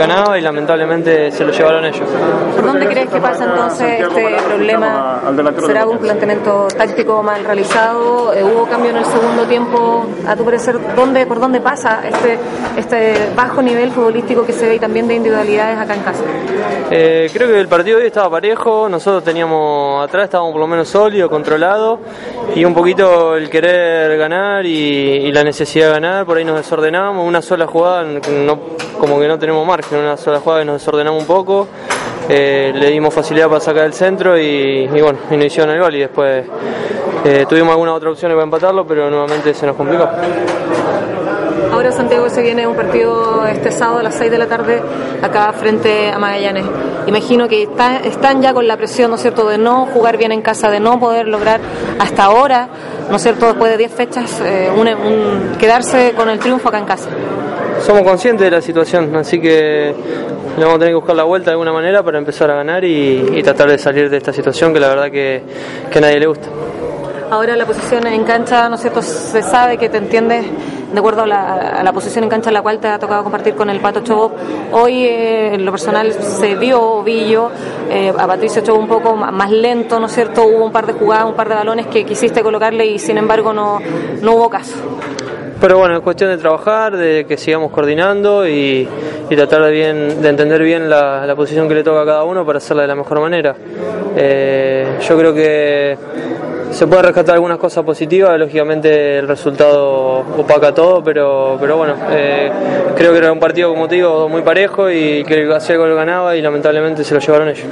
ganaba y lamentablemente se lo llevaron ellos. ¿Por dónde crees que pasa entonces este problema? ¿Será un planteamiento táctico mal realizado? Eh, ¿Hubo cambio en el segundo tiempo? A tu parecer, ¿dónde, ¿por dónde pasa este, este bajo nivel futbolístico que se ve y también de individualidades acá en casa? Eh, creo que el partido hoy estaba parejo, nosotros teníamos atrás, estábamos por lo menos sólidos, controlados y un poquito el querer ganar y, la necesidad de ganar, por ahí nos desordenamos, una sola jugada, no, como que no tenemos margen en una sola jugada que nos desordenamos un poco. Eh, le dimos facilidad para sacar el centro y, bueno, y nos hicieron el gol y después eh, tuvimos algunas otras opciones para empatarlo, pero nuevamente se nos complicó. Ahora Santiago se viene un partido este sábado a las 6 de la tarde acá frente a Magallanes. Imagino que están ya con la presión, ¿no es cierto?, de no jugar bien en casa, de no poder lograr hasta ahora, ¿no cierto?, después de 10 fechas, eh, quedarse con el triunfo acá en casa somos conscientes de la situación, así que vamos a tener que buscar la vuelta de alguna manera para empezar a ganar y, tratar de salir de esta situación que la verdad que, a nadie le gusta. Ahora la posición en cancha, ¿no es cierto? Se sabe que te entiendes de acuerdo a la, posición en cancha en la cual te ha tocado compartir con el Pato Chobo. Hoy eh, en lo personal se vio Villo, eh, a Patricio Chobo un poco más lento, ¿no es cierto? Hubo un par de jugadas, un par de balones que quisiste colocarle y sin embargo no, no hubo caso. Pero bueno, es cuestión de trabajar, de que sigamos coordinando y, tratar de, bien, de entender bien la, posición que le toca a cada uno para hacerla de la mejor manera. Eh, yo creo que se puede rescatar algunas cosas positivas, lógicamente el resultado opaca todo, pero, pero bueno, eh, creo que era un partido, como te digo, muy parejo y que el gol ganaba y lamentablemente se lo llevaron ellos.